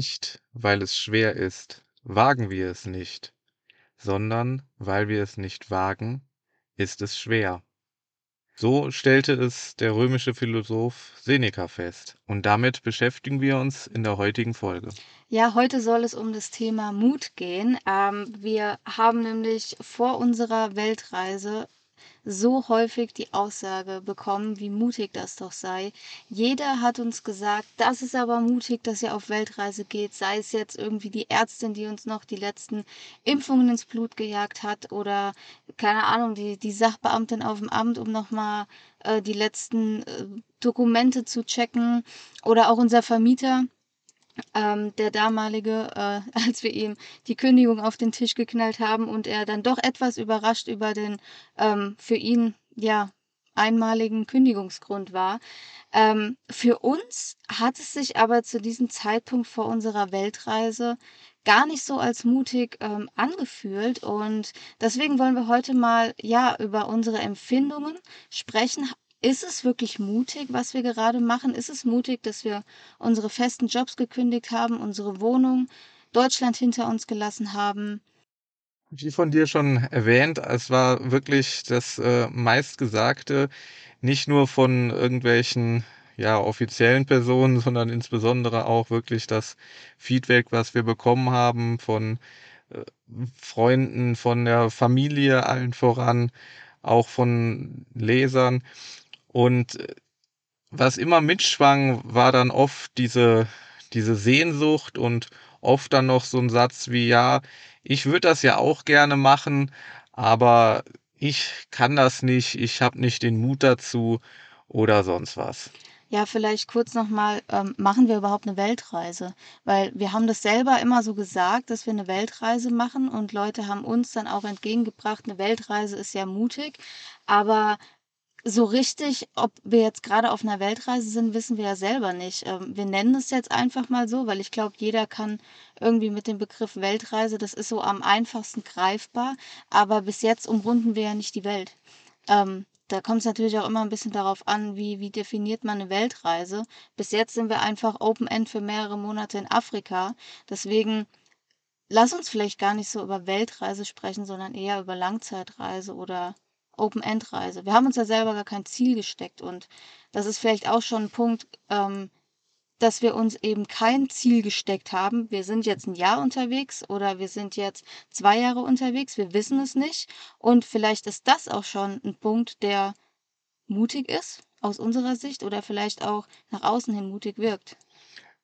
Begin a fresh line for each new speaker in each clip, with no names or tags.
Nicht, weil es schwer ist, wagen wir es nicht, sondern weil wir es nicht wagen, ist es schwer. So stellte es der römische Philosoph Seneca fest. Und damit beschäftigen wir uns in der heutigen Folge.
Ja, heute soll es um das Thema Mut gehen. Ähm, wir haben nämlich vor unserer Weltreise so häufig die Aussage bekommen, wie mutig das doch sei. Jeder hat uns gesagt, das ist aber mutig, dass ihr auf Weltreise geht, sei es jetzt irgendwie die Ärztin, die uns noch die letzten Impfungen ins Blut gejagt hat oder keine Ahnung, die, die Sachbeamtin auf dem Amt, um nochmal äh, die letzten äh, Dokumente zu checken oder auch unser Vermieter ähm, der damalige, äh, als wir ihm die Kündigung auf den Tisch geknallt haben und er dann doch etwas überrascht über den ähm, für ihn ja einmaligen Kündigungsgrund war. Ähm, für uns hat es sich aber zu diesem Zeitpunkt vor unserer Weltreise gar nicht so als mutig ähm, angefühlt und deswegen wollen wir heute mal ja über unsere Empfindungen sprechen, ist es wirklich mutig, was wir gerade machen? Ist es mutig, dass wir unsere festen Jobs gekündigt haben, unsere Wohnung, Deutschland hinter uns gelassen haben?
Wie von dir schon erwähnt, es war wirklich das äh, meistgesagte, nicht nur von irgendwelchen ja, offiziellen Personen, sondern insbesondere auch wirklich das Feedback, was wir bekommen haben von äh, Freunden, von der Familie allen voran, auch von Lesern. Und äh, was immer mitschwang, war dann oft diese, diese Sehnsucht und oft dann noch so ein Satz wie, ja, ich würde das ja auch gerne machen, aber ich kann das nicht, ich habe nicht den Mut dazu oder sonst was.
Ja, vielleicht kurz nochmal, ähm, machen wir überhaupt eine Weltreise? Weil wir haben das selber immer so gesagt, dass wir eine Weltreise machen und Leute haben uns dann auch entgegengebracht, eine Weltreise ist ja mutig, aber so richtig, ob wir jetzt gerade auf einer Weltreise sind, wissen wir ja selber nicht. Ähm, wir nennen es jetzt einfach mal so, weil ich glaube, jeder kann irgendwie mit dem Begriff Weltreise, das ist so am einfachsten greifbar, aber bis jetzt umrunden wir ja nicht die Welt. Ähm, da kommt es natürlich auch immer ein bisschen darauf an, wie, wie definiert man eine Weltreise. Bis jetzt sind wir einfach Open-End für mehrere Monate in Afrika. Deswegen lass uns vielleicht gar nicht so über Weltreise sprechen, sondern eher über Langzeitreise oder Open-End-Reise. Wir haben uns ja selber gar kein Ziel gesteckt und das ist vielleicht auch schon ein Punkt, ähm, dass wir uns eben kein Ziel gesteckt haben. Wir sind jetzt ein Jahr unterwegs oder wir sind jetzt zwei Jahre unterwegs, wir wissen es nicht. Und vielleicht ist das auch schon ein Punkt, der mutig ist aus unserer Sicht oder vielleicht auch nach außen hin mutig wirkt.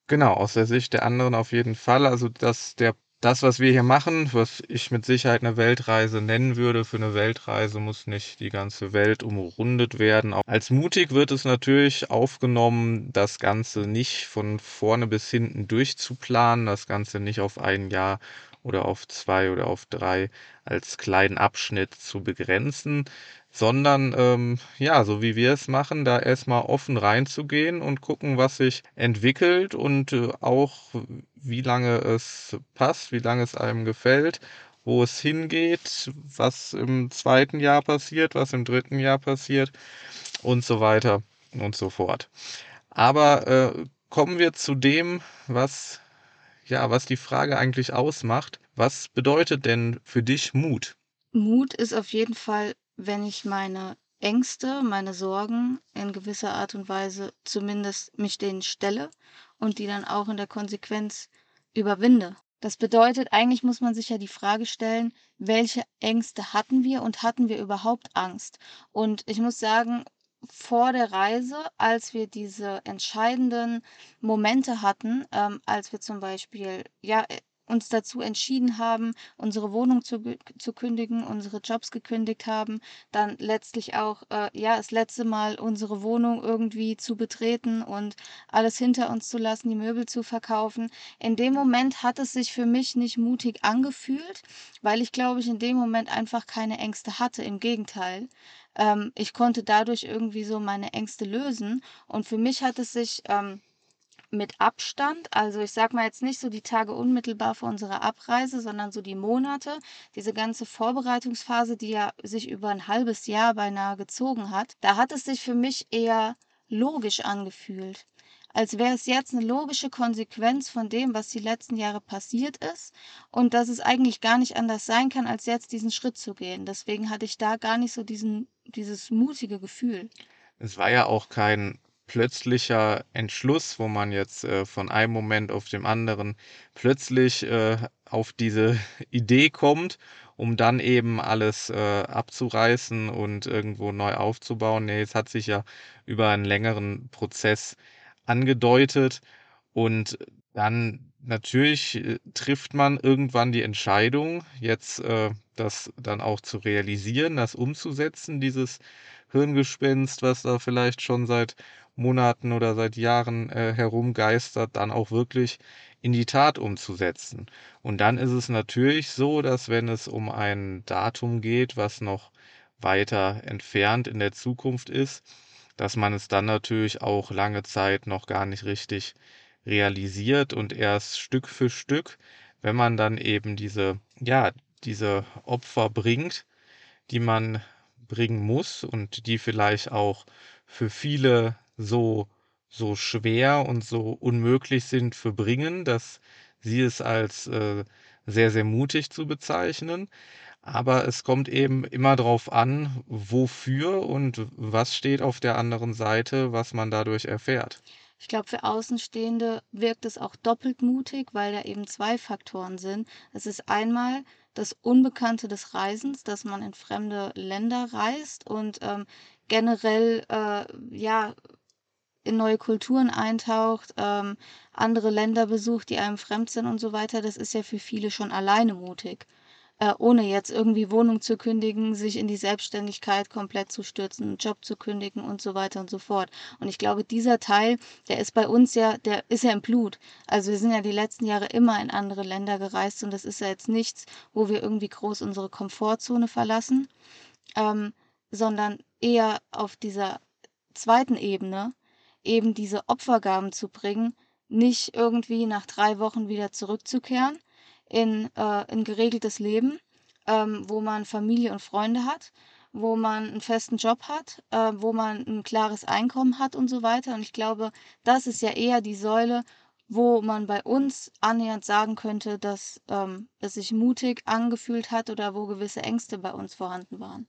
Genau, aus der Sicht der anderen auf jeden Fall. Also, dass der das, was wir hier machen, was ich mit Sicherheit eine Weltreise nennen würde, für eine Weltreise muss nicht die ganze Welt umrundet werden. Als mutig wird es natürlich aufgenommen, das Ganze nicht von vorne bis hinten durchzuplanen, das Ganze nicht auf ein Jahr oder auf zwei oder auf drei als kleinen Abschnitt zu begrenzen, sondern ähm, ja, so wie wir es machen, da erstmal offen reinzugehen und gucken, was sich entwickelt und äh, auch wie lange es passt, wie lange es einem gefällt, wo es hingeht, was im zweiten Jahr passiert, was im dritten Jahr passiert und so weiter und so fort. Aber äh, kommen wir zu dem, was ja, was die Frage eigentlich ausmacht. Was bedeutet denn für dich Mut?
Mut ist auf jeden Fall, wenn ich meine Ängste, meine Sorgen in gewisser Art und Weise zumindest mich denen stelle und die dann auch in der Konsequenz überwinde. Das bedeutet, eigentlich muss man sich ja die Frage stellen, welche Ängste hatten wir und hatten wir überhaupt Angst? Und ich muss sagen, vor der Reise, als wir diese entscheidenden Momente hatten, ähm, als wir zum Beispiel ja uns dazu entschieden haben, unsere Wohnung zu, zu kündigen, unsere Jobs gekündigt haben, dann letztlich auch äh, ja das letzte Mal unsere Wohnung irgendwie zu betreten und alles hinter uns zu lassen, die Möbel zu verkaufen. In dem Moment hat es sich für mich nicht mutig angefühlt, weil ich glaube ich in dem Moment einfach keine Ängste hatte. Im Gegenteil, ähm, ich konnte dadurch irgendwie so meine Ängste lösen. Und für mich hat es sich ähm, mit Abstand, also ich sag mal jetzt nicht so die Tage unmittelbar vor unserer Abreise, sondern so die Monate, diese ganze Vorbereitungsphase, die ja sich über ein halbes Jahr beinahe gezogen hat, da hat es sich für mich eher logisch angefühlt. als wäre es jetzt 'ne logische Konsequenz von dem, was die letzten Jahre passiert ist und dass es eigentlich gar nicht anders sein kann, als jetzt diesen Schritt zu gehen. Deswegen hatte ich da gar nicht so diesen dieses mutige Gefühl.
Es war ja auch kein plötzlicher Entschluss, wo man jetzt, äh, von einem Moment auf dem anderen plötzlich, äh, auf diese Idee kommt, um dann eben alles, äh, abzureißen und irgendwo neu aufzubauen. Ne, es hat sich ja über einen längeren Prozess angedeutet und dann natürlich, äh, trifft man irgendwann die Entscheidung, jetzt, äh, das dann auch zu realisieren, das umzusetzen, dieses Hirngespinst, was da vielleicht schon seit Monaten oder seit Jahren, äh, herumgeistert, dann auch wirklich in die Tat umzusetzen. Und dann ist es natürlich so, dass wenn es um ein Datum geht, was noch weiter entfernt in der Zukunft ist, dass man es dann natürlich auch lange Zeit noch gar nicht richtig realisiert und erst Stück für Stück, wenn man dann eben diese ja, diese Opfer bringt, die man bringen muss und die vielleicht auch für viele so so schwer und so unmöglich sind für bringen, dass sie es als, äh, sehr, sehr mutig zu bezeichnen. Aber es kommt eben immer drauf an, wofür und was steht auf der anderen Seite, was man dadurch erfährt.
Ich glaube, für Außenstehende wirkt es auch doppelt mutig, weil da eben 2 Faktoren sind. Es ist einmal das Unbekannte des Reisens, dass man in fremde Länder reist und, ähm, generell, äh, ja, in neue Kulturen eintaucht, ähm, andere Länder besucht, die einem fremd sind und so weiter. Das ist ja für viele schon alleine mutig, äh, ohne jetzt irgendwie Wohnung zu kündigen, sich in die Selbstständigkeit komplett zu stürzen, 'n Job zu kündigen und so weiter und so fort. Und ich glaube, dieser Teil, der ist bei uns ja der ist ja im Blut. Also, wir sind ja die letzten Jahre immer in andere Länder gereist und das ist ja jetzt nichts, wo wir irgendwie groß unsere Komfortzone verlassen, ähm, sondern eher auf dieser zweiten Ebene eben diese Opfergaben zu bringen, nicht irgendwie nach 3 Wochen wieder zurückzukehren in, äh 'n geregeltes Leben, ähm, wo man Familie und Freunde hat, wo man 'n festen Job hat, äh, wo man 'n klares Einkommen hat und so weiter. Und ich glaube, das ist ja eher die Säule, wo man bei uns annähernd sagen könnte, dass, ähm, es sich mutig angefühlt hat oder wo gewisse Ängste bei uns vorhanden waren.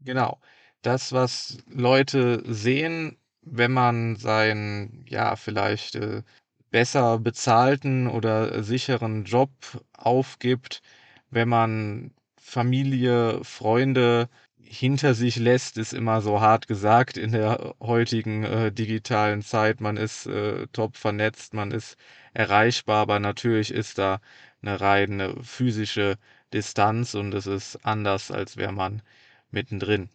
Genau. Das, was Leute sehen, wenn man seinen, ja, vielleicht, äh, besser bezahlten oder sicheren Job aufgibt, wenn man Familie, Freunde hinter sich lässt, ist immer so hart gesagt in der heutigen, äh, digitalen Zeit. Man ist, äh, top vernetzt, man ist erreichbar, aber natürlich ist da 'ne reine physische Distanz und es ist anders, als wäre man mittendrin.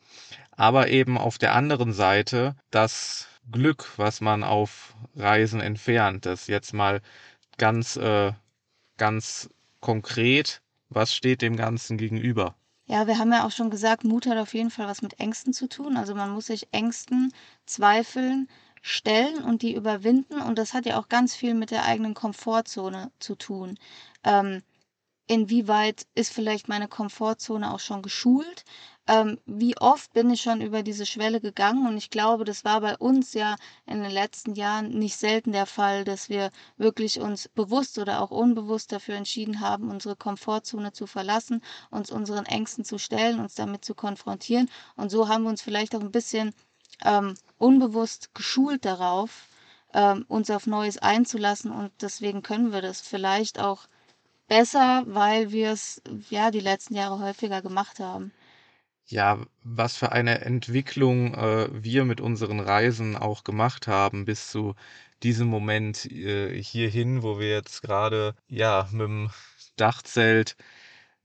Aber eben auf der anderen Seite das Glück, was man auf Reisen entfernt, das jetzt mal ganz, äh ganz konkret, was steht dem Ganzen gegenüber?
Ja, wir haben ja auch schon gesagt, Mut hat auf jeden Fall was mit Ängsten zu tun. Also, man muss sich Ängsten, Zweifeln stellen und die überwinden und das hat ja auch ganz viel mit der eigenen Komfortzone zu tun. Ähm, inwieweit ist vielleicht meine Komfortzone auch schon geschult? Ähm, wie oft bin ich schon über diese Schwelle gegangen? Und ich glaube, das war bei uns ja in den letzten Jahren nicht selten der Fall, dass wir wirklich uns bewusst oder auch unbewusst dafür entschieden haben, unsere Komfortzone zu verlassen, uns unseren Ängsten zu stellen, uns damit zu konfrontieren. Und so haben wir uns vielleicht auch 'n bisschen, ähm, unbewusst geschult darauf, ähm, uns auf Neues einzulassen und deswegen können wir das vielleicht auch besser, weil wir's, ja, die letzten Jahre häufiger gemacht haben.
Ja, was für eine Entwicklung, äh, wir mit unseren Reisen auch gemacht haben bis zu diesem Moment, äh, hierhin, wo wir jetzt grade, ja, mit'm Dachzelt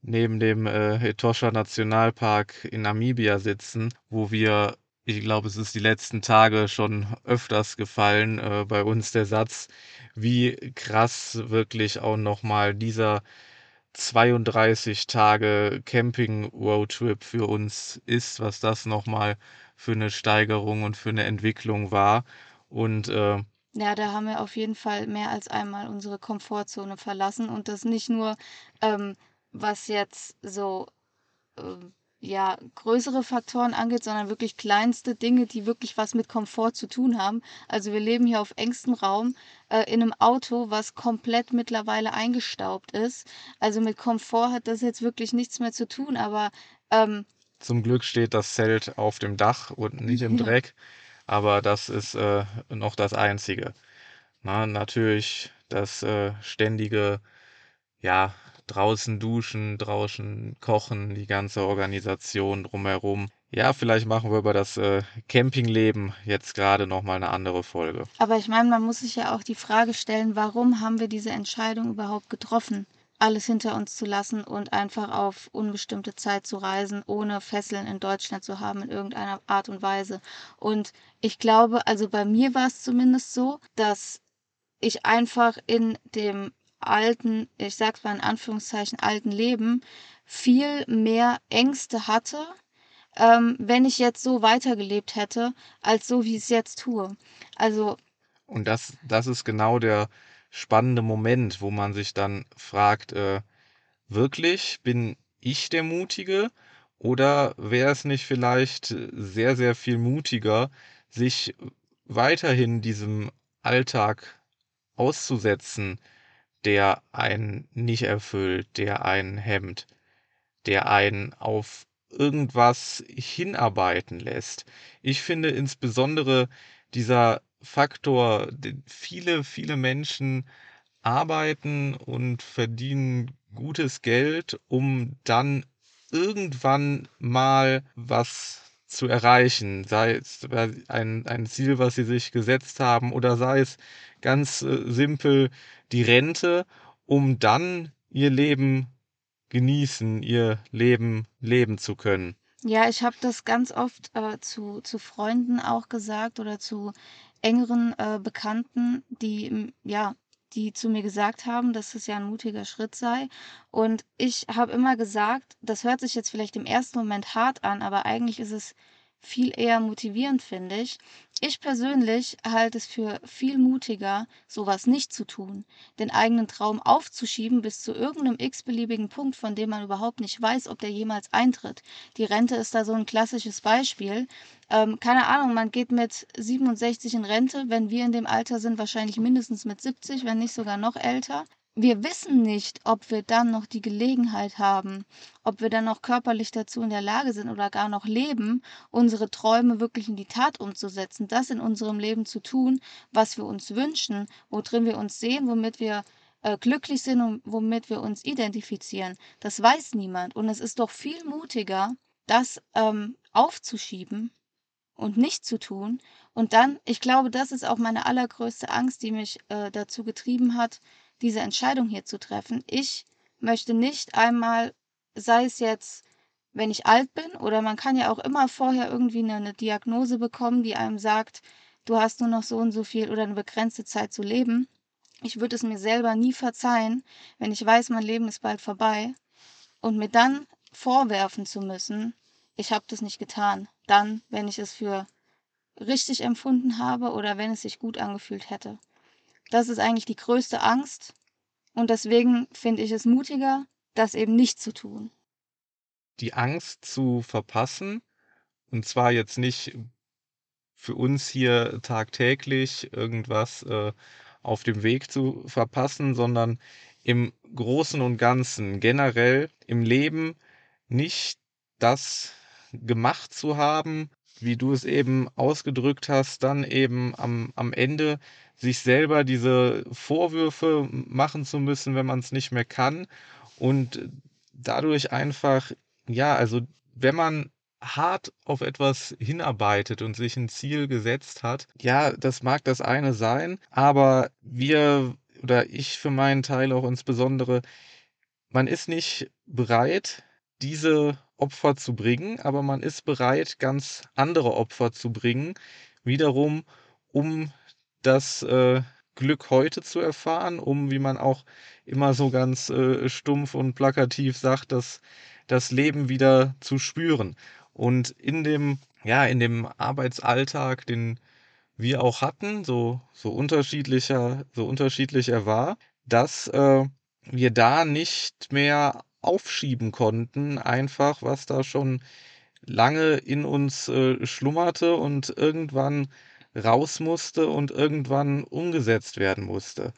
neben dem, äh, Etosha-Nationalpark in Namibia sitzen, wo wir ich glaube, es ist die letzten Tage schon öfters gefallen, äh, bei uns der Satz, wie krass wirklich auch noch mal dieser 32 Tage Camping-Roadtrip für uns ist, was das noch mal für 'ne Steigerung und für 'ne Entwicklung war. Und, äh
Ja, da haben wir auf jeden Fall mehr als einmal unsere Komfortzone verlassen und das nicht nur, ähm, was jetzt so, ähm, ja, größere Faktoren angeht, sondern wirklich kleinste Dinge, die wirklich was mit Komfort zu tun haben. Also wir leben hier auf engstem Raum äh, in einem Auto, was komplett mittlerweile eingestaubt ist. Also mit Komfort hat das jetzt wirklich nichts mehr zu tun, aber ähm,
Zum Glück steht das Zelt auf dem Dach und nicht im. Dreck, aber das ist äh, noch das Einzige. Na, natürlich das äh, ständige, ja, draußen duschen, draußen kochen, die ganze Organisation drumherum. Ja, vielleicht machen wir über das äh, Campingleben jetzt gerade noch mal eine andere Folge.
Aber ich meine, man muss sich ja auch die Frage stellen, warum haben wir diese Entscheidung überhaupt getroffen, alles hinter uns zu lassen und einfach auf unbestimmte Zeit zu reisen, ohne Fesseln in Deutschland zu haben in irgendeiner Art und Weise. Und ich glaube, also bei mir war es zumindest so, dass ich einfach in dem alten, ich sag's mal in Anführungszeichen, alten Leben viel mehr Ängste hatte, ähm, wenn ich jetzt so weitergelebt hätte, als so, wie ich es jetzt tue. Also,
Und das, das ist genau der spannende Moment, wo man sich dann fragt, äh, wirklich bin ich der Mutige oder wäre es nicht vielleicht sehr, sehr viel mutiger, sich weiterhin diesem Alltag auszusetzen, der einen nicht erfüllt, der einen hemmt, der einen auf irgendwas hinarbeiten lässt. Ich finde insbesondere dieser Faktor, viele, viele Menschen arbeiten und verdienen gutes Geld, um dann irgendwann mal was zu erreichen, sei es ein, ein Ziel, was sie sich gesetzt haben, oder sei es ganz äh, simpel die Rente, um dann ihr Leben genießen, ihr Leben leben zu können.
ja, ich habe das ganz oft äh, zu, zu Freunden auch gesagt oder zu engeren äh, Bekannten, die, ja, die zu mir gesagt haben, dass es ja ein mutiger Schritt sei. Und ich habe immer gesagt, das hört sich jetzt vielleicht im ersten Moment hart an, aber eigentlich ist es viel eher motivierend, finde ich. Ich persönlich halte es für viel mutiger, sowas nicht zu tun, den eigenen Traum aufzuschieben bis zu irgendeinem x-beliebigen Punkt, von dem man überhaupt nicht weiß, ob der jemals eintritt. Die Rente ist da so ein klassisches Beispiel. Ähm, keine Ahnung, man geht mit 67 in Rente, wenn wir in dem Alter sind, wahrscheinlich mindestens mit 70, wenn nicht sogar noch älter. Wir wissen nicht, ob wir dann noch die Gelegenheit haben, ob wir dann noch körperlich dazu in der Lage sind oder gar noch leben, unsere Träume wirklich in die Tat umzusetzen, das in unserem Leben zu tun, was wir uns wünschen, worin wir uns sehen, womit wir äh, glücklich sind und womit wir uns identifizieren. Das weiß niemand. Und es ist doch viel mutiger, das ähm, aufzuschieben und nicht zu tun. Und dann, ich glaube, das ist auch meine allergrößte Angst, die mich äh, dazu getrieben hat, diese Entscheidung hier zu treffen. Ich möchte nicht einmal, sei es jetzt, wenn ich alt bin, oder man kann ja auch immer vorher irgendwie eine, eine Diagnose bekommen, die einem sagt, du hast nur noch so und so viel oder eine begrenzte Zeit zu leben. Ich würde es mir selber nie verzeihen, wenn ich weiß, mein Leben ist bald vorbei und mir dann vorwerfen zu müssen, ich habe das nicht getan. Dann, wenn ich es für richtig empfunden habe oder wenn es sich gut angefühlt hätte. Das ist eigentlich die größte Angst und deswegen finde ich es mutiger, das eben nicht zu tun.
Die Angst zu verpassen, und zwar jetzt nicht für uns hier tagtäglich irgendwas äh, auf dem Weg zu verpassen, sondern im Großen und Ganzen generell im Leben nicht das gemacht zu haben, wie du es eben ausgedrückt hast, dann eben am, am Ende sich selber diese Vorwürfe machen zu müssen, wenn man es nicht mehr kann. Und dadurch einfach, ja, also wenn man hart auf etwas hinarbeitet und sich ein Ziel gesetzt hat, ja, das mag das eine sein, aber wir oder ich für meinen Teil auch insbesondere, man ist nicht bereit, diese Opfer zu bringen, aber man ist bereit, ganz andere Opfer zu bringen, wiederum, um das äh, Glück heute zu erfahren, um, wie man auch immer so ganz äh, stumpf und plakativ sagt, das, das Leben wieder zu spüren. Und in dem, ja, in dem Arbeitsalltag, den wir auch hatten, so, so unterschiedlicher, so unterschiedlich er war, dass äh, wir da nicht mehr aufschieben konnten, einfach, was da schon lange in uns äh, schlummerte und irgendwann raus musste und irgendwann umgesetzt werden musste.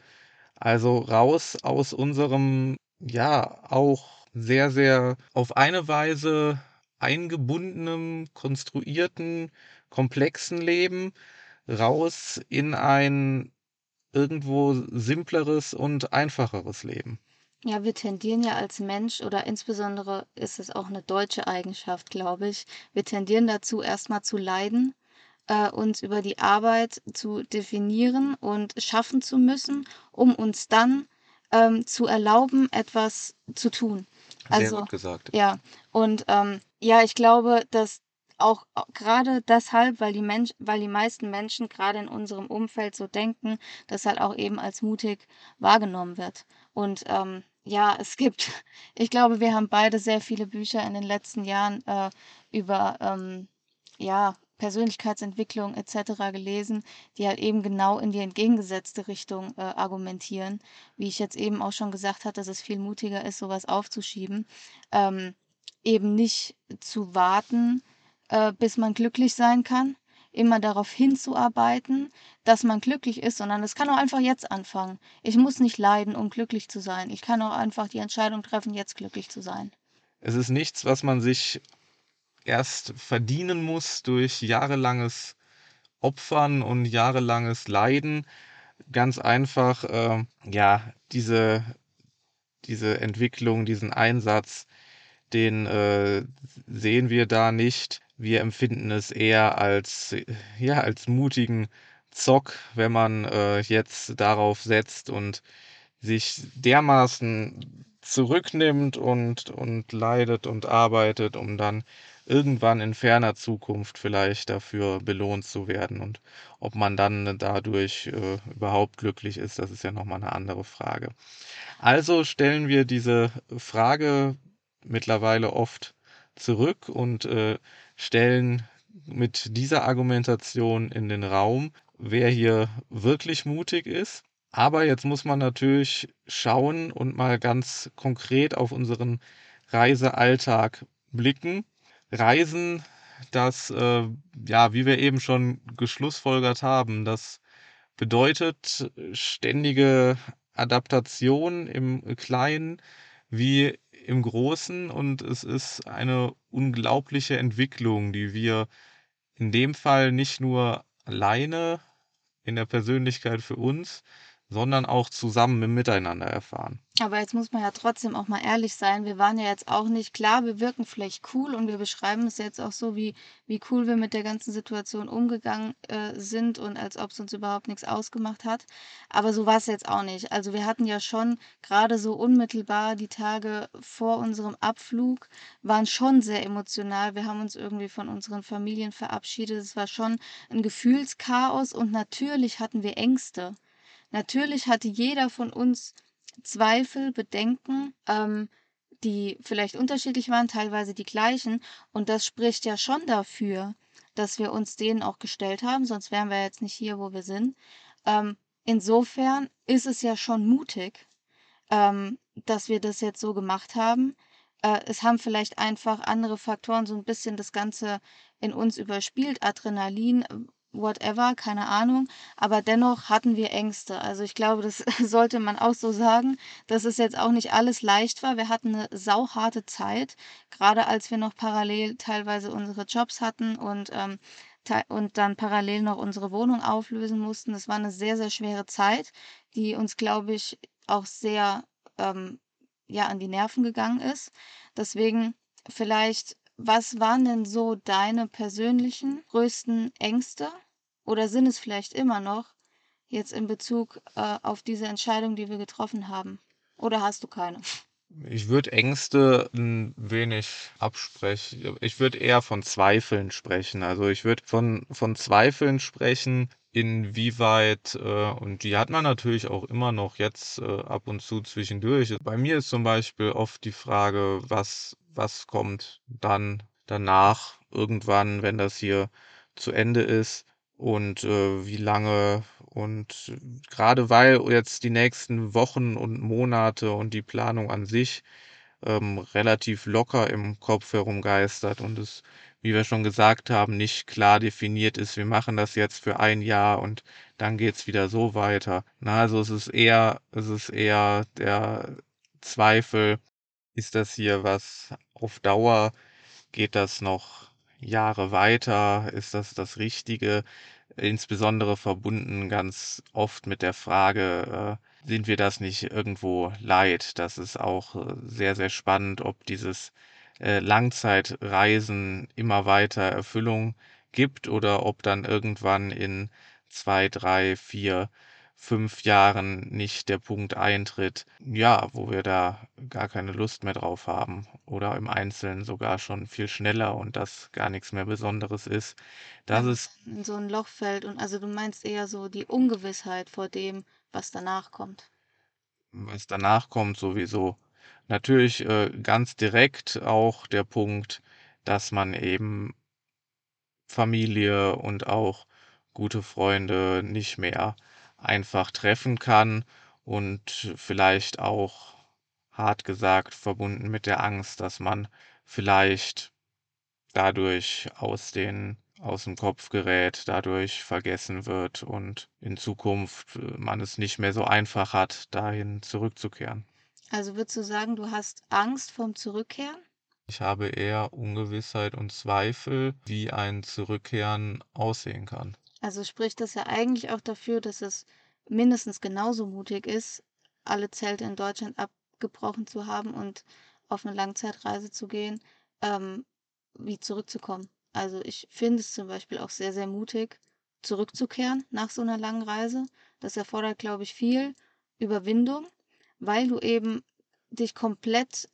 Also raus aus unserem, ja, auch sehr, sehr auf eine Weise eingebundenem, konstruierten, komplexen Leben, raus in ein irgendwo simpleres und einfacheres Leben.
Ja, wir tendieren ja als Mensch oder insbesondere ist es auch eine deutsche Eigenschaft, glaube ich. Wir tendieren dazu, erstmal zu leiden, äh, uns über die Arbeit zu definieren und schaffen zu müssen, um uns dann ähm, zu erlauben, etwas zu tun.
Sehr
Also,
gut gesagt.
ja, und ähm, ja, ich glaube, dass auch gerade deshalb, weil die Mensch, weil die meisten Menschen gerade in unserem Umfeld so denken, das halt auch eben als mutig wahrgenommen wird. Und ähm, ja, es gibt, ich glaube, wir haben beide sehr viele Bücher in den letzten Jahren äh, über ähm, ja, Persönlichkeitsentwicklung etc. gelesen, die halt eben genau in die entgegengesetzte Richtung äh, argumentieren. Wie ich jetzt eben auch schon gesagt habe, dass es viel mutiger ist, sowas aufzuschieben. Ähm, eben nicht zu warten, äh, bis man glücklich sein kann, immer darauf hinzuarbeiten, dass man glücklich ist, sondern es kann auch einfach jetzt anfangen. Ich muss nicht leiden, um glücklich zu sein. Ich kann auch einfach die Entscheidung treffen, jetzt glücklich zu sein.
Es ist nichts, was man sich erst verdienen muss durch jahrelanges Opfern und jahrelanges Leiden. Ganz einfach, äh, ja, diese, diese Entwicklung, diesen Einsatz, den äh, sehen wir da nicht. Wir empfinden es eher als, ja, als mutigen Zock, wenn man äh, jetzt darauf setzt und sich dermaßen zurücknimmt und, und leidet und arbeitet, um dann irgendwann in ferner Zukunft vielleicht dafür belohnt zu werden. Und ob man dann dadurch äh, überhaupt glücklich ist, das ist ja nochmal eine andere Frage. Also stellen wir diese Frage mittlerweile oft zurück und äh, stellen mit dieser Argumentation in den Raum, wer hier wirklich mutig ist. Aber jetzt muss man natürlich schauen und mal ganz konkret auf unseren Reisealltag blicken. Reisen, das, äh, ja, wie wir eben schon geschlussfolgert haben, das bedeutet ständige Adaptation im Kleinen wie im Großen. Und es ist eine unglaubliche Entwicklung, die wir in dem Fall nicht nur alleine in der Persönlichkeit für uns, sondern auch zusammen im Miteinander erfahren.
Aber jetzt muss man ja trotzdem auch mal ehrlich sein. Wir waren ja jetzt auch nicht klar, wir wirken vielleicht cool und wir beschreiben es jetzt auch so, wie, wie cool wir mit der ganzen Situation umgegangen äh, sind und als ob es uns überhaupt nichts ausgemacht hat. Aber so war es jetzt auch nicht. Also wir hatten ja schon gerade so unmittelbar die Tage vor unserem Abflug, waren schon sehr emotional. Wir haben uns irgendwie von unseren Familien verabschiedet. Es war schon ein Gefühlschaos und natürlich hatten wir Ängste. Natürlich hatte jeder von uns Zweifel, Bedenken, ähm, die vielleicht unterschiedlich waren, teilweise die gleichen. Und das spricht ja schon dafür, dass wir uns denen auch gestellt haben, sonst wären wir jetzt nicht hier, wo wir sind. Ähm, insofern ist es ja schon mutig, ähm, dass wir das jetzt so gemacht haben. Äh, es haben vielleicht einfach andere Faktoren so ein bisschen das Ganze in uns überspielt, Adrenalin, whatever, keine Ahnung. Aber dennoch hatten wir Ängste. Also ich glaube, das sollte man auch so sagen, dass es jetzt auch nicht alles leicht war. Wir hatten eine sauharte Zeit, gerade als wir noch parallel teilweise unsere Jobs hatten und, ähm, und dann parallel noch unsere Wohnung auflösen mussten. Das war eine sehr, sehr schwere Zeit, die uns, glaube ich, auch sehr ähm, ja, an die Nerven gegangen ist. Deswegen vielleicht was waren denn so deine persönlichen größten Ängste oder sind es vielleicht immer noch jetzt in Bezug äh, auf diese Entscheidung, die wir getroffen haben? Oder hast du keine?
Ich würde Ängste ein wenig absprechen. Ich würde eher von Zweifeln sprechen. Also ich würde von, von Zweifeln sprechen, inwieweit, äh, und die hat man natürlich auch immer noch jetzt äh, ab und zu zwischendurch. Bei mir ist zum Beispiel oft die Frage, was was kommt dann danach irgendwann, wenn das hier zu Ende ist und äh, wie lange. Und gerade weil jetzt die nächsten Wochen und Monate und die Planung an sich ähm, relativ locker im Kopf herumgeistert und es, wie wir schon gesagt haben, nicht klar definiert ist, wir machen das jetzt für ein Jahr und dann geht's wieder so weiter. Na, also es ist eher, es ist eher der Zweifel, ist das hier was auf Dauer? Geht das noch Jahre weiter? Ist das das Richtige? Insbesondere verbunden ganz oft mit der Frage, äh, sind wir das nicht irgendwo leid? Das ist auch äh, sehr, sehr spannend, ob dieses äh, Langzeitreisen immer weiter Erfüllung gibt oder ob dann irgendwann in zwei, drei, vier, fünf Jahren nicht der Punkt eintritt, ja, wo wir da gar keine Lust mehr drauf haben oder im Einzelnen sogar schon viel schneller und das gar nichts mehr Besonderes ist. Das
man
ist,
in so ein Loch fällt und also du meinst eher so die Ungewissheit vor dem, was danach kommt.
was danach kommt, sowieso. Natürlich äh, ganz direkt auch der Punkt, dass man eben Familie und auch gute Freunde nicht mehr einfach treffen kann und vielleicht auch, hart gesagt, verbunden mit der Angst, dass man vielleicht dadurch aus den aus dem Kopf gerät, dadurch vergessen wird und in Zukunft, äh, man es nicht mehr so einfach hat, dahin zurückzukehren.
Also würdest du sagen, du hast Angst vorm Zurückkehren?
Ich habe eher Ungewissheit und Zweifel, wie ein Zurückkehren aussehen kann.
Also spricht das ja eigentlich auch dafür, dass es mindestens genauso mutig ist, alle Zelte in Deutschland abgebrochen zu haben und auf eine Langzeitreise zu gehen, ähm, wie zurückzukommen. Also ich finde es zum Beispiel auch sehr, sehr mutig, zurückzukehren nach so einer langen Reise. Das erfordert, glaube ich, viel Überwindung, weil du eben dich komplett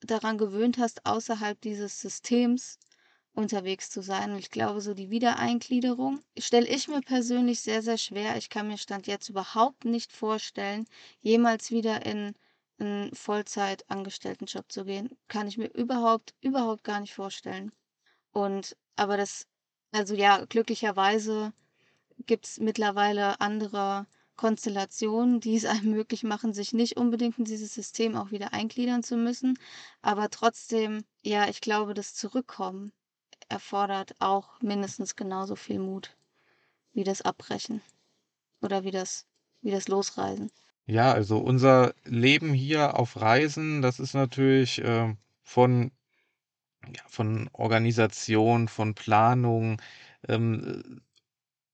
daran gewöhnt hast, außerhalb dieses Systems unterwegs zu sein. Und ich glaube, so die Wiedereingliederung stelle ich mir persönlich sehr, sehr schwer. Ich kann mir Stand jetzt überhaupt nicht vorstellen, jemals wieder in einen Vollzeit-Angestelltenjob zu gehen. Kann ich mir überhaupt, überhaupt gar nicht vorstellen. Und aber das, also ja, glücklicherweise gibt es mittlerweile andere Konstellationen, die es einem möglich machen, sich nicht unbedingt in dieses System auch wieder eingliedern zu müssen. Aber trotzdem, ja, ich glaube, das Zurückkommen erfordert auch mindestens genauso viel Mut wie das Abbrechen oder wie das, wie das Losreisen.
Ja, also unser Leben hier auf Reisen, das ist natürlich ähm, von, ja, von Organisation, von Planung, ähm,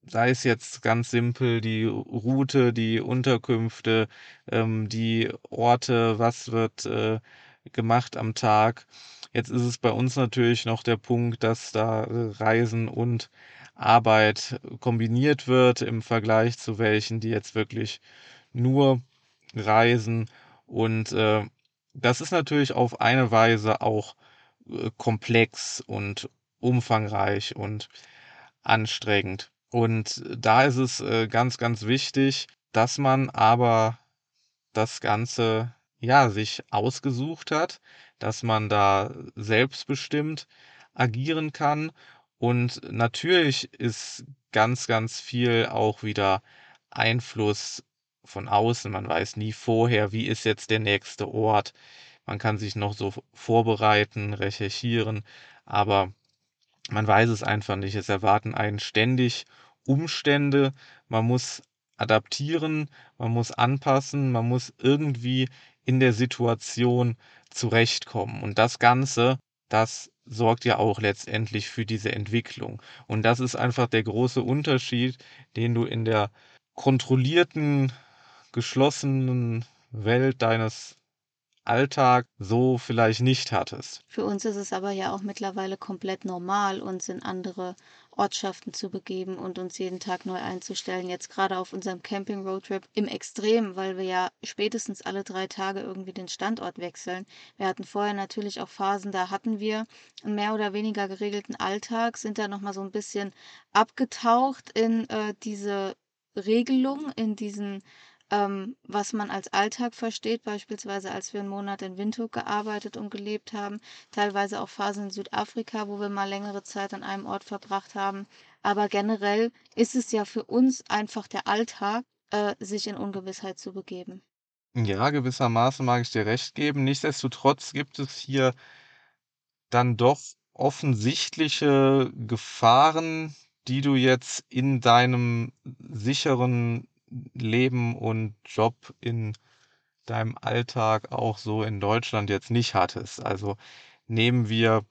sei es jetzt ganz simpel die Route, die Unterkünfte, ähm, die Orte, was wird äh, gemacht am Tag. Jetzt ist es bei uns natürlich noch der Punkt, dass da äh, Reisen und Arbeit kombiniert wird im Vergleich zu welchen, die jetzt wirklich nur reisen. Und äh, das ist natürlich auf eine Weise auch äh, komplex und umfangreich und anstrengend. Und da ist es äh, ganz, ganz wichtig, dass man aber das Ganze ja sich ausgesucht hat, dass man da selbstbestimmt agieren kann. Und natürlich ist ganz, ganz viel auch wieder Einfluss von außen. Man weiß nie vorher, wie ist jetzt der nächste Ort. Man kann sich noch so vorbereiten, recherchieren, aber man weiß es einfach nicht. Es erwarten einen ständig Umstände. Man muss adaptieren, man muss anpassen, man muss irgendwie in der Situation zurechtkommen. Und das Ganze, das sorgt ja auch letztendlich für diese Entwicklung. Und das ist einfach der große Unterschied, den du in der kontrollierten, geschlossenen Welt deines Alltag so vielleicht nicht hattest.
Für uns ist es aber ja auch mittlerweile komplett normal, uns in andere Ortschaften zu begeben und uns jeden Tag neu einzustellen. Jetzt gerade auf unserem Camping-Roadtrip im Extrem, weil wir ja spätestens alle drei Tage irgendwie den Standort wechseln. Wir hatten vorher natürlich auch Phasen, da hatten wir einen mehr oder weniger geregelten Alltag, sind da nochmal so ein bisschen abgetaucht in äh, diese Regelung, in diesen ähm, was man als Alltag versteht, beispielsweise als wir einen Monat in Windhoek gearbeitet und gelebt haben, teilweise auch Phasen in Südafrika, wo wir mal längere Zeit an einem Ort verbracht haben. Aber generell ist es ja für uns einfach der Alltag, äh, sich in Ungewissheit zu begeben.
Ja, gewissermaßen mag ich dir recht geben. Nichtsdestotrotz gibt es hier dann doch offensichtliche Gefahren, die du jetzt in deinem sicheren Leben und Job in deinem Alltag auch so in Deutschland jetzt nicht hattest. Also nehmen wir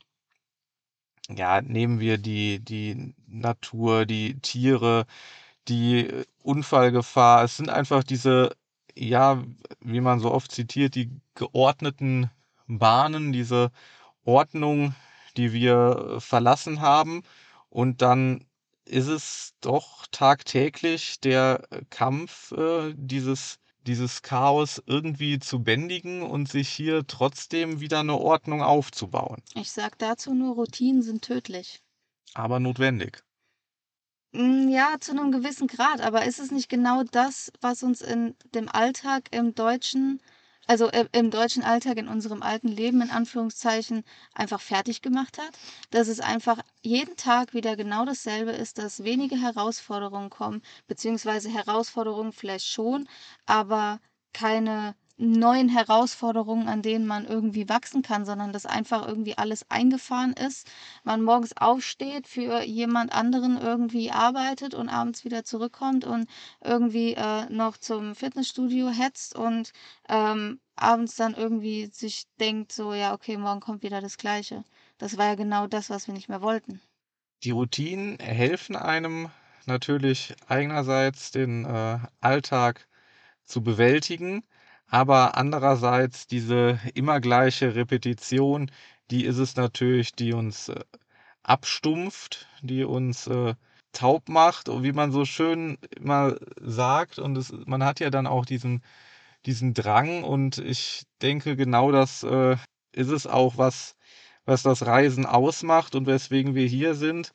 ja, nehmen wir die die Natur, die Tiere, die äh, Unfallgefahr. Es sind einfach diese, ja, wie man so oft zitiert, die geordneten Bahnen, diese Ordnung, die wir äh, verlassen haben. Und dann ist es doch tagtäglich der äh, Kampf, äh, dieses, dieses Chaos irgendwie zu bändigen und sich hier trotzdem wieder eine Ordnung aufzubauen.
Ich sag dazu nur, Routinen sind tödlich.
Aber notwendig.
Hm, ja, zu einem gewissen Grad, aber ist es nicht genau das, was uns in dem Alltag im Deutschen also, i im deutschen Alltag, in unserem alten Leben in Anführungszeichen, einfach fertig gemacht hat? Dass es einfach jeden Tag wieder genau dasselbe ist, dass wenige Herausforderungen kommen, beziehungsweise Herausforderungen vielleicht schon, aber keine neuen Herausforderungen, an denen man irgendwie wachsen kann, sondern dass einfach irgendwie alles eingefahren ist. Man morgens aufsteht, für jemand anderen irgendwie arbeitet und abends wieder zurückkommt und irgendwie äh, noch zum Fitnessstudio hetzt und ähm, abends dann irgendwie sich denkt, so, ja, okay, morgen kommt wieder das Gleiche. Das war ja genau das, was wir nicht mehr wollten.
Die Routinen helfen einem natürlich einerseits den äh, Alltag zu bewältigen, aber andererseits diese immer gleiche Repetition, die ist es natürlich, die uns äh, abstumpft, die uns äh, taub macht und wie man so schön immer sagt und es, man hat ja dann auch diesen, diesen Drang und ich denke genau das äh, ist es auch, was, was das Reisen ausmacht und weswegen wir hier sind,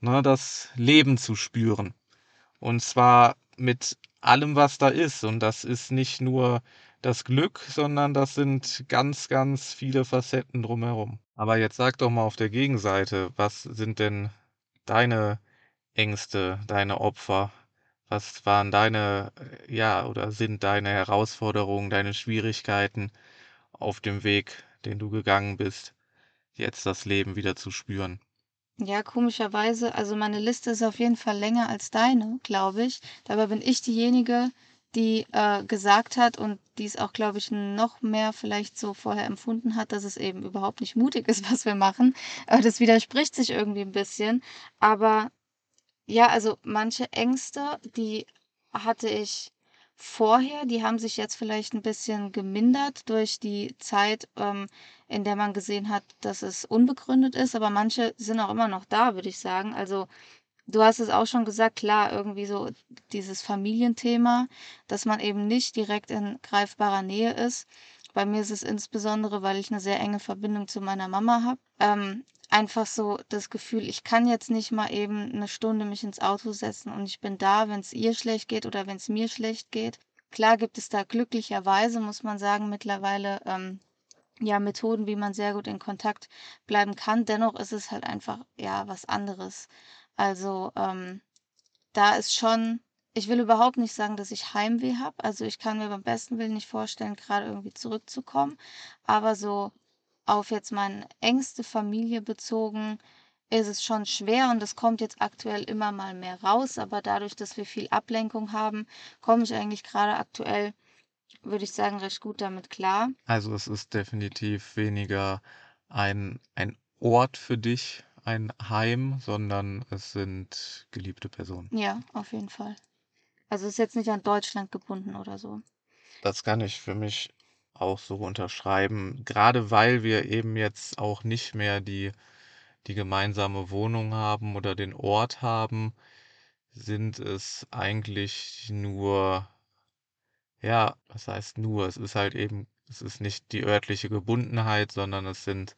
ne, das Leben zu spüren. Und zwar mit allem, was da ist. Und das ist nicht nur das Glück, sondern das sind ganz, ganz viele Facetten drumherum. Aber jetzt sag doch mal auf der Gegenseite, was sind denn deine Ängste, deine Opfer? Was waren deine, äh, ja, oder sind deine Herausforderungen, deine Schwierigkeiten auf dem Weg, den du gegangen bist, jetzt das Leben wieder zu spüren?
Ja, komischerweise, also meine Liste ist auf jeden Fall länger als deine, glaube ich. Dabei bin ich diejenige, die äh, gesagt hat und die es auch, glaube ich, noch mehr vielleicht so vorher empfunden hat, dass es eben überhaupt nicht mutig ist, was wir machen. Äh, das widerspricht sich irgendwie ein bisschen. Aber ja, also manche Ängste, die hatte ich vorher, die haben sich jetzt vielleicht ein bisschen gemindert durch die Zeit, ähm, in der man gesehen hat, dass es unbegründet ist, aber manche sind auch immer noch da, würde ich sagen. Also, du hast es auch schon gesagt, klar, irgendwie so dieses Familienthema, dass man eben nicht direkt in greifbarer Nähe ist. Bei mir ist es insbesondere, weil ich eine sehr enge Verbindung zu meiner Mama habe. Ähm, einfach so das Gefühl, ich kann jetzt nicht mal eben eine Stunde mich ins Auto setzen und ich bin da, wenn es ihr schlecht geht oder wenn es mir schlecht geht. Klar gibt es da glücklicherweise, muss man sagen, mittlerweile, ähm, ja, Methoden, wie man sehr gut in Kontakt bleiben kann. Dennoch ist es halt einfach, ja, was anderes. Also, ähm, da ist schon ich will überhaupt nicht sagen, dass ich Heimweh habe. Also, ich kann mir beim besten Willen nicht vorstellen, gerade irgendwie zurückzukommen. Aber so auf jetzt meine engste Familie bezogen, ist es schon schwer und es kommt jetzt aktuell immer mal mehr raus. Aber dadurch, dass wir viel Ablenkung haben, komme ich eigentlich gerade aktuell, würde ich sagen, recht gut damit klar.
Also es ist definitiv weniger ein, ein Ort für dich, ein Heim, sondern es sind geliebte Personen.
Ja, auf jeden Fall. Also ist jetzt nicht an Deutschland gebunden oder so.
Das kann ich für mich auch so unterschreiben, gerade weil wir eben jetzt auch nicht mehr die die gemeinsame Wohnung haben oder den Ort haben, sind es eigentlich nur ja, was heißt nur? Es ist halt eben es ist nicht die örtliche Gebundenheit, sondern es sind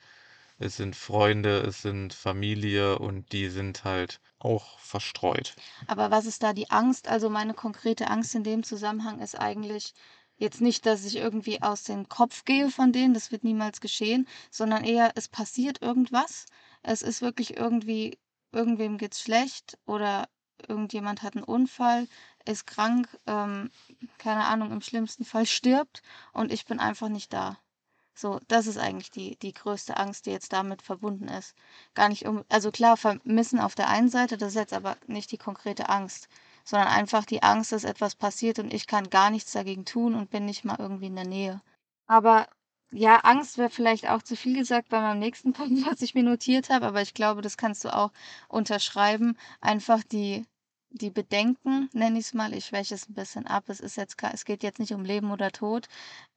es sind Freunde, es sind Familie und die sind halt auch verstreut.
Aber was ist da die Angst? Also meine konkrete Angst in dem Zusammenhang ist eigentlich jetzt nicht, dass ich irgendwie aus dem Kopf gehe von denen, das wird niemals geschehen, sondern eher, es passiert irgendwas. Es ist wirklich irgendwie, irgendwem geht's schlecht oder irgendjemand hat einen Unfall, ist krank, ähm, keine Ahnung, im schlimmsten Fall stirbt und ich bin einfach nicht da. So, das ist eigentlich die, die größte Angst, die jetzt damit verbunden ist. Gar nicht um, also klar, vermissen auf der einen Seite, das ist jetzt aber nicht die konkrete Angst, sondern einfach die Angst, dass etwas passiert und ich kann gar nichts dagegen tun und bin nicht mal irgendwie in der Nähe. Aber ja, Angst wäre vielleicht auch zu viel gesagt bei meinem nächsten Punkt, was ich mir notiert habe, aber ich glaube, das kannst du auch unterschreiben. Einfach die, die Bedenken, nenne ich es mal, ich schwäche es ein bisschen ab. Es ist jetzt, es geht jetzt nicht um Leben oder Tod,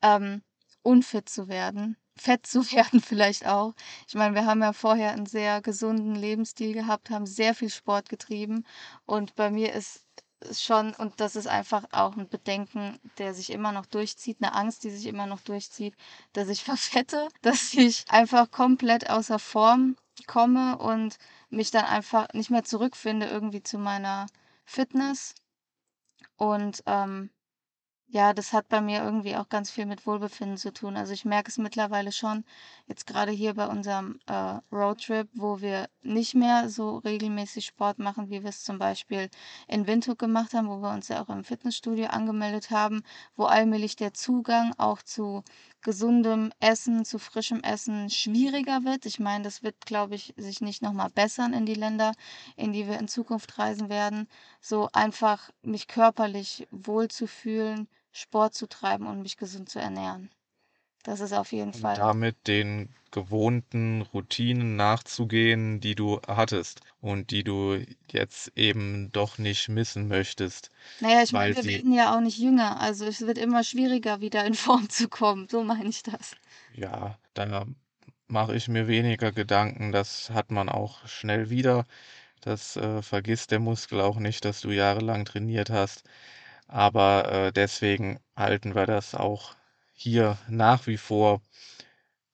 ähm, unfit zu werden, fett zu werden vielleicht auch. Ich meine, wir haben ja vorher einen sehr gesunden Lebensstil gehabt, haben sehr viel Sport getrieben und bei mir ist schon, und das ist einfach auch ein Bedenken, der sich immer noch durchzieht, eine Angst, die sich immer noch durchzieht, dass ich verfette, dass ich einfach komplett außer Form komme und mich dann einfach nicht mehr zurückfinde irgendwie zu meiner Fitness. Und ähm, ja, das hat bei mir irgendwie auch ganz viel mit Wohlbefinden zu tun. Also ich merke es mittlerweile schon, jetzt gerade hier bei unserem äh, Roadtrip, wo wir nicht mehr so regelmäßig Sport machen, wie wir es zum Beispiel in Windhoek gemacht haben, wo wir uns ja auch im Fitnessstudio angemeldet haben, wo allmählich der Zugang auch zu gesundem Essen, zu frischem Essen schwieriger wird. Ich meine, das wird, glaube ich, sich nicht nochmal bessern in die Länder, in die wir in Zukunft reisen werden. So einfach mich körperlich wohlzufühlen Sport zu treiben und mich gesund zu ernähren. Das ist auf jeden
Und
Fall.
damit den gewohnten Routinen nachzugehen, die du hattest und die du jetzt eben doch nicht missen möchtest,
Naja, ich meine, wir werden ja auch nicht jünger. Also es wird immer schwieriger, wieder in Form zu kommen. So meine ich das.
ja, da mache ich mir weniger Gedanken. Das hat man auch schnell wieder. Das äh, vergisst der Muskel auch nicht, dass du jahrelang trainiert hast. Aber äh, deswegen halten wir das auch hier nach wie vor,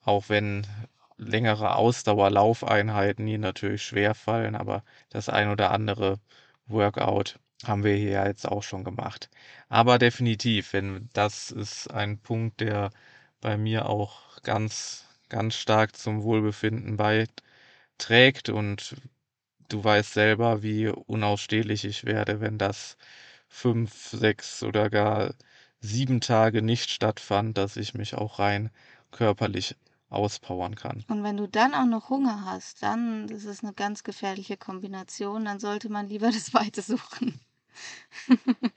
auch wenn längere Ausdauerlaufeinheiten hier natürlich schwer fallen, aber das ein oder andere Workout haben wir hier jetzt auch schon gemacht. Aber definitiv, wenn das ist ein Punkt, der bei mir auch ganz, ganz stark zum Wohlbefinden beiträgt und du weißt selber, wie unausstehlich ich werde, wenn das fünf, sechs oder gar sieben Tage nicht stattfand, dass ich mich auch rein körperlich auspowern kann.
Und wenn du dann auch noch Hunger hast, dann das ist eine ganz gefährliche Kombination. Dann sollte man lieber das Weite suchen.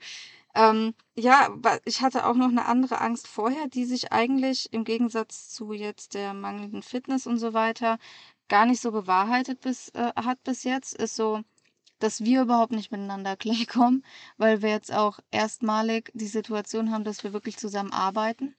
ähm, ja, ich hatte auch noch eine andere Angst vorher, die sich eigentlich im Gegensatz zu jetzt der mangelnden Fitness und so weiter gar nicht so bewahrheitet bis, äh, hat bis jetzt, ist so, dass wir überhaupt nicht miteinander klarkommen, weil wir jetzt auch erstmalig die Situation haben, dass wir wirklich zusammen arbeiten.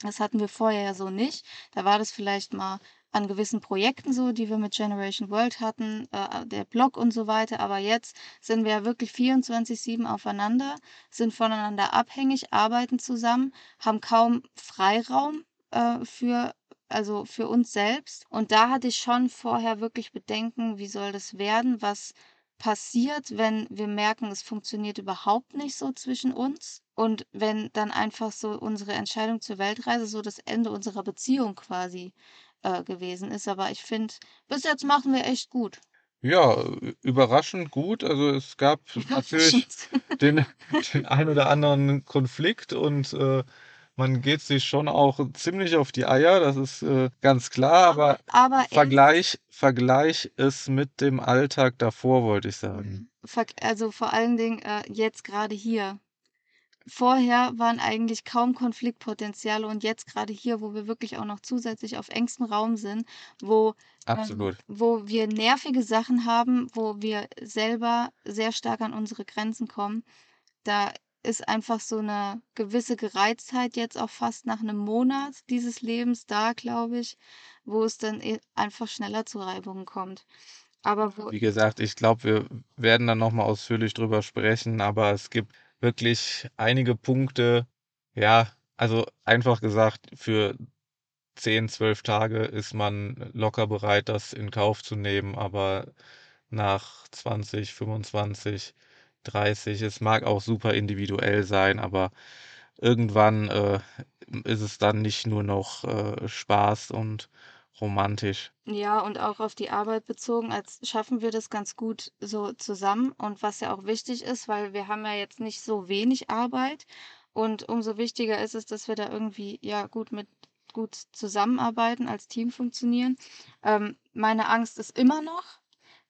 Das hatten wir vorher ja so nicht. Da war das vielleicht mal an gewissen Projekten so, die wir mit Generation World hatten, äh, der Blog und so weiter. Aber jetzt sind wir ja wirklich 24-7 aufeinander, sind voneinander abhängig, arbeiten zusammen, haben kaum Freiraum äh, für also für uns selbst. Und da hatte ich schon vorher wirklich Bedenken, wie soll das werden, was passiert, wenn wir merken, es funktioniert überhaupt nicht so zwischen uns und wenn dann einfach so unsere Entscheidung zur Weltreise so das Ende unserer Beziehung quasi äh, gewesen ist. Aber ich finde, bis jetzt machen wir echt gut.
Ja, überraschend gut. Also es gab natürlich den, den ein oder anderen Konflikt und äh, man geht sich schon auch ziemlich auf die Eier, das ist äh, ganz klar, aber,
aber, aber
Vergleich, Vergleich ist mit dem Alltag davor, wollte ich sagen.
Also vor allen Dingen äh, jetzt gerade hier. Vorher waren eigentlich kaum Konfliktpotenziale und jetzt gerade hier, wo wir wirklich auch noch zusätzlich auf engstem Raum sind, wo, ähm, wo wir nervige Sachen haben, wo wir selber sehr stark an unsere Grenzen kommen, da ist einfach so eine gewisse Gereiztheit jetzt auch fast nach einem Monat dieses Lebens da, glaube ich, wo es dann e einfach schneller zu Reibungen kommt. Aber
Wie gesagt, ich glaube, wir werden dann noch mal ausführlich drüber sprechen, aber es gibt wirklich einige Punkte, ja, also einfach gesagt, für 10, 12 Tage ist man locker bereit, das in Kauf zu nehmen, aber nach 20, 25 30. Es mag auch super individuell sein, aber irgendwann äh, ist es dann nicht nur noch äh, Spaß und romantisch.
Ja, und auch auf die Arbeit bezogen, als schaffen wir das ganz gut so zusammen. Und was ja auch wichtig ist, weil wir haben ja jetzt nicht so wenig Arbeit. Und umso wichtiger ist es, dass wir da irgendwie ja gut mit gut zusammenarbeiten, als Team funktionieren. Ähm, meine Angst ist immer noch,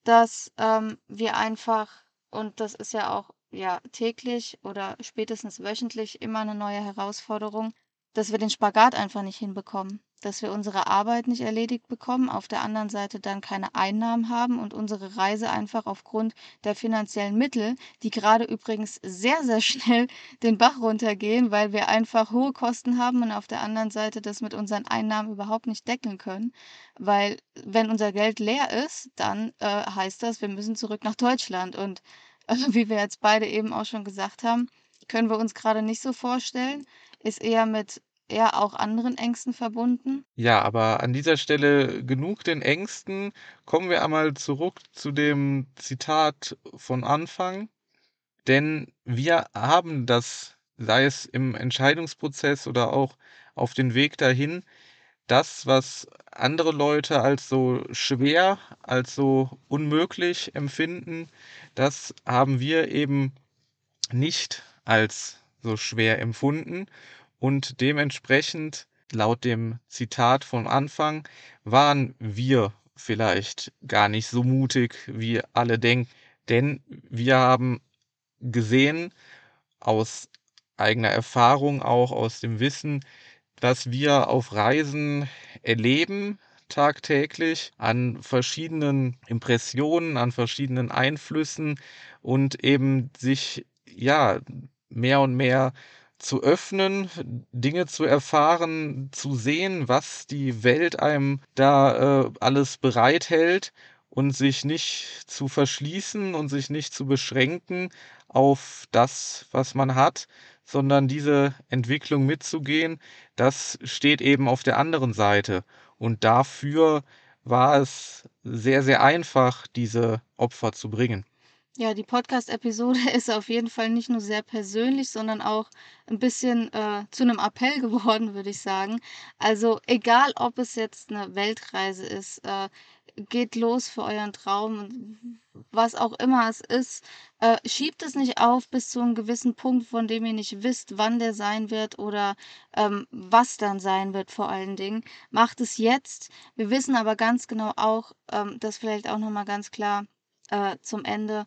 dass ähm, wir einfach, und das ist ja auch ja täglich oder spätestens wöchentlich immer eine neue Herausforderung, dass wir den Spagat einfach nicht hinbekommen, dass wir unsere Arbeit nicht erledigt bekommen, auf der anderen Seite dann keine Einnahmen haben und unsere Reise einfach aufgrund der finanziellen Mittel, die gerade übrigens sehr, sehr schnell den Bach runtergehen, weil wir einfach hohe Kosten haben und auf der anderen Seite das mit unseren Einnahmen überhaupt nicht decken können. Weil wenn unser Geld leer ist, dann äh, heißt das, wir müssen zurück nach Deutschland. Und äh, wie wir jetzt beide eben auch schon gesagt haben, können wir uns gerade nicht so vorstellen, ist eher mit ja auch anderen Ängsten verbunden?
Ja, aber an dieser Stelle genug den Ängsten. Kommen wir einmal zurück zu dem Zitat von Anfang. Denn wir haben das, sei es im Entscheidungsprozess oder auch auf den Weg dahin, das, was andere Leute als so schwer, als so unmöglich empfinden, das haben wir eben nicht als so schwer empfunden und dementsprechend, laut dem Zitat von Anfang, waren wir vielleicht gar nicht so mutig, wie alle denken. Denn wir haben gesehen, aus eigener Erfahrung, auch aus dem Wissen, was wir auf Reisen erleben tagtäglich an verschiedenen Impressionen, an verschiedenen Einflüssen und eben sich ja mehr und mehr zu öffnen, Dinge zu erfahren, zu sehen, was die Welt einem da äh, alles bereithält und sich nicht zu verschließen und sich nicht zu beschränken auf das, was man hat, sondern diese Entwicklung mitzugehen, das steht eben auf der anderen Seite. Und dafür war es sehr, sehr einfach, diese Opfer zu bringen.
Ja, die Podcast-Episode ist auf jeden Fall nicht nur sehr persönlich, sondern auch ein bisschen äh, zu einem Appell geworden, würde ich sagen. Also egal, ob es jetzt eine Weltreise ist, äh, geht los für euren Traum, was auch immer es ist. Äh, schiebt es nicht auf bis zu einem gewissen Punkt, von dem ihr nicht wisst, wann der sein wird oder ähm, was dann sein wird vor allen Dingen. Macht es jetzt. Wir wissen aber ganz genau auch, ähm, das vielleicht auch nochmal ganz klar äh, zum Ende,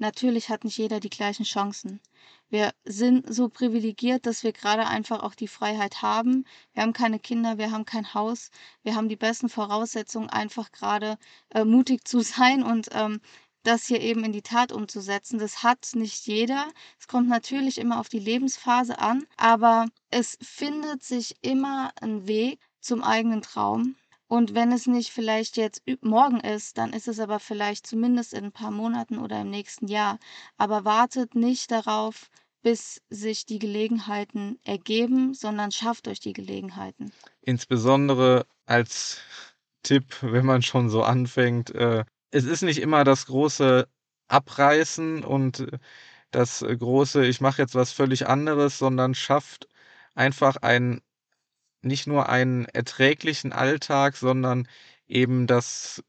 Natürlich hat nicht jeder die gleichen Chancen. Wir sind so privilegiert, dass wir gerade einfach auch die Freiheit haben. Wir haben keine Kinder, wir haben kein Haus. Wir haben die besten Voraussetzungen, einfach gerade äh, mutig zu sein und ähm, das hier eben in die Tat umzusetzen. Das hat nicht jeder. Es kommt natürlich immer auf die Lebensphase an, aber es findet sich immer ein Weg zum eigenen Traum. Und wenn es nicht vielleicht jetzt morgen ist, dann ist es aber vielleicht zumindest in ein paar Monaten oder im nächsten Jahr. Aber wartet nicht darauf, bis sich die Gelegenheiten ergeben, sondern schafft euch die Gelegenheiten.
Insbesondere als Tipp, wenn man schon so anfängt, äh, es ist nicht immer das große Abreißen und das große, ich mache jetzt was völlig anderes, sondern schafft einfach ein nicht nur einen erträglichen Alltag, sondern eben das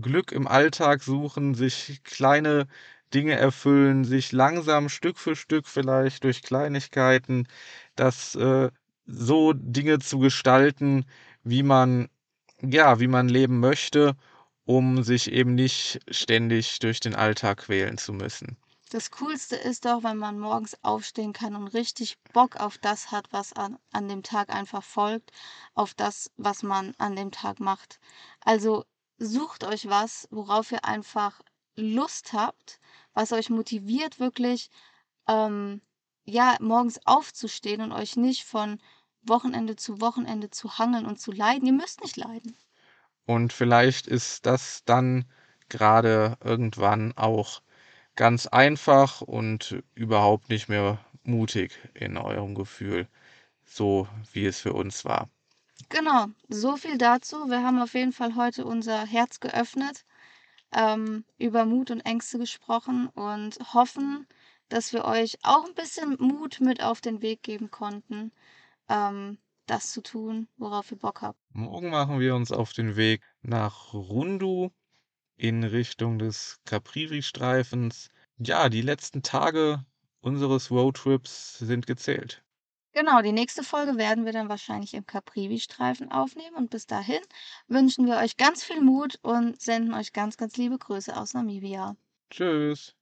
Glück im Alltag suchen, sich kleine Dinge erfüllen, sich langsam Stück für Stück vielleicht durch Kleinigkeiten, das äh, so Dinge zu gestalten, wie man ja, wie man leben möchte, um sich eben nicht ständig durch den Alltag quälen zu müssen.
Das Coolste ist doch, wenn man morgens aufstehen kann und richtig Bock auf das hat, was an, an dem Tag einfach folgt, auf das, was man an dem Tag macht. Also sucht euch was, worauf ihr einfach Lust habt, was euch motiviert, wirklich ähm, ja, morgens aufzustehen und euch nicht von Wochenende zu Wochenende zu hangeln und zu leiden. Ihr müsst nicht leiden.
Und vielleicht ist das dann gerade irgendwann auch ganz einfach und überhaupt nicht mehr mutig in eurem Gefühl, so wie es für uns war.
Genau, so viel dazu. Wir haben auf jeden Fall heute unser Herz geöffnet, ähm, über Mut und Ängste gesprochen und hoffen, dass wir euch auch ein bisschen Mut mit auf den Weg geben konnten. Ähm, das zu tun, worauf ihr Bock habt.
Morgen machen wir uns auf den Weg nach Rundu in Richtung des Caprivi-Streifens. Ja, die letzten Tage unseres Roadtrips sind gezählt.
Genau, die nächste Folge werden wir dann wahrscheinlich im Caprivi-Streifen aufnehmen und bis dahin wünschen wir euch ganz viel Mut und senden euch ganz, ganz liebe Grüße aus Namibia.
Tschüss.